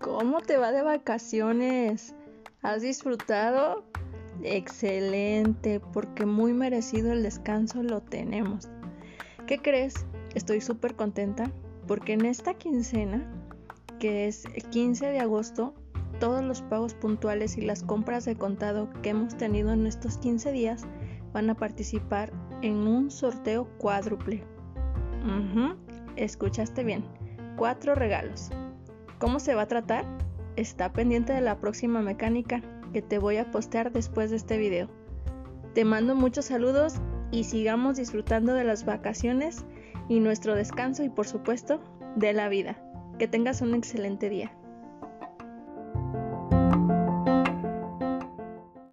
¿Cómo te va de vacaciones? ¿Has disfrutado? Excelente, porque muy merecido el descanso lo tenemos. ¿Qué crees? Estoy súper contenta porque en esta quincena, que es el 15 de agosto, todos los pagos puntuales y las compras de contado que hemos tenido en estos 15 días van a participar en un sorteo cuádruple. Escuchaste bien, cuatro regalos. ¿Cómo se va a tratar? Está pendiente de la próxima mecánica que te voy a postear después de este video. Te mando muchos saludos y sigamos disfrutando de las vacaciones y nuestro descanso y por supuesto de la vida. Que tengas un excelente día.